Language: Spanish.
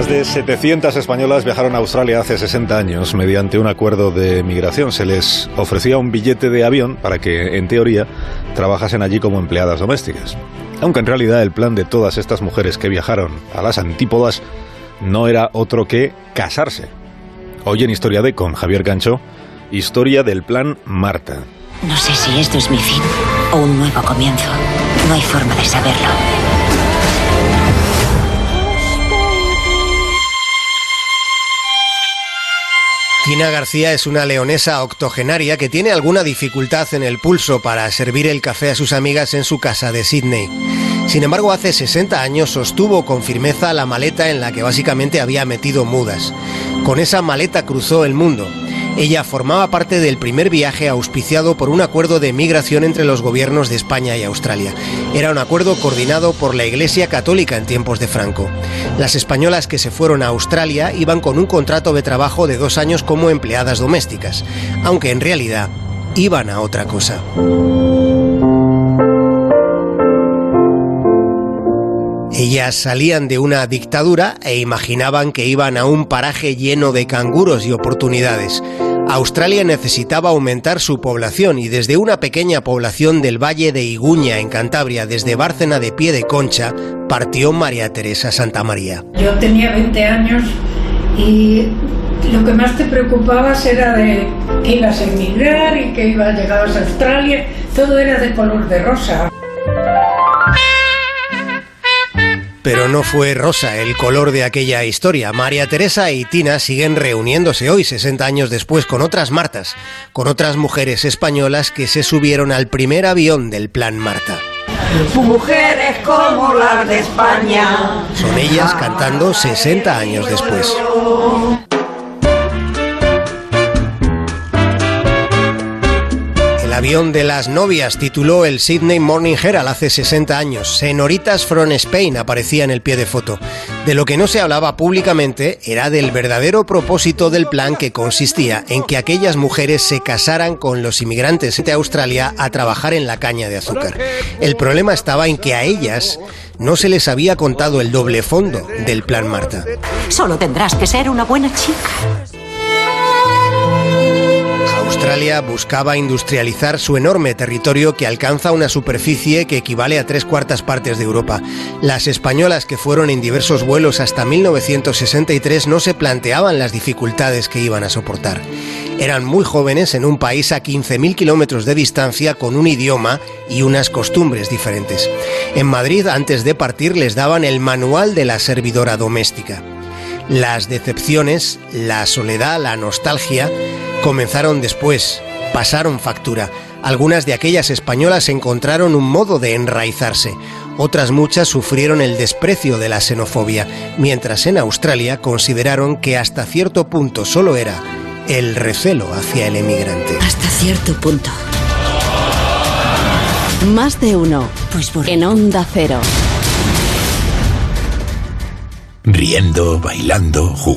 Más de 700 españolas viajaron a Australia hace 60 años mediante un acuerdo de migración. Se les ofrecía un billete de avión para que, en teoría, trabajasen allí como empleadas domésticas. Aunque en realidad el plan de todas estas mujeres que viajaron a las antípodas no era otro que casarse. Hoy en Historia de con Javier Cancho, historia del plan Marta. No sé si esto es mi fin o un nuevo comienzo. No hay forma de saberlo. García es una leonesa octogenaria que tiene alguna dificultad en el pulso para servir el café a sus amigas en su casa de Sydney. Sin embargo, hace 60 años sostuvo con firmeza la maleta en la que básicamente había metido mudas. Con esa maleta cruzó el mundo. Ella formaba parte del primer viaje auspiciado por un acuerdo de migración entre los gobiernos de España y Australia. Era un acuerdo coordinado por la Iglesia Católica en tiempos de Franco. Las españolas que se fueron a Australia iban con un contrato de trabajo de dos años como empleadas domésticas, aunque en realidad iban a otra cosa. Ellas salían de una dictadura e imaginaban que iban a un paraje lleno de canguros y oportunidades. Australia necesitaba aumentar su población y desde una pequeña población del valle de Iguña, en Cantabria, desde Bárcena de Pie de Concha, partió María Teresa Santa María. Yo tenía 20 años y lo que más te preocupaba era de que ibas a emigrar y que ibas, llegabas a Australia, todo era de color de rosa. Pero no fue rosa el color de aquella historia. María Teresa y Tina siguen reuniéndose hoy, 60 años después, con otras Martas, con otras mujeres españolas que se subieron al primer avión del Plan Marta. Mujeres como las de España. Son ellas cantando 60 años después. Avión de las novias tituló el Sydney Morning Herald hace 60 años. Senoritas from Spain aparecía en el pie de foto. De lo que no se hablaba públicamente era del verdadero propósito del plan que consistía en que aquellas mujeres se casaran con los inmigrantes de Australia a trabajar en la caña de azúcar. El problema estaba en que a ellas no se les había contado el doble fondo del plan Marta. Solo tendrás que ser una buena chica. Australia buscaba industrializar su enorme territorio que alcanza una superficie que equivale a tres cuartas partes de Europa. Las españolas que fueron en diversos vuelos hasta 1963 no se planteaban las dificultades que iban a soportar. Eran muy jóvenes en un país a 15.000 kilómetros de distancia con un idioma y unas costumbres diferentes. En Madrid, antes de partir, les daban el manual de la servidora doméstica. Las decepciones, la soledad, la nostalgia comenzaron después, pasaron factura. Algunas de aquellas españolas encontraron un modo de enraizarse. Otras muchas sufrieron el desprecio de la xenofobia, mientras en Australia consideraron que hasta cierto punto solo era el recelo hacia el emigrante. Hasta cierto punto. Más de uno. Pues por... En Onda Cero. Riendo, bailando, jugando.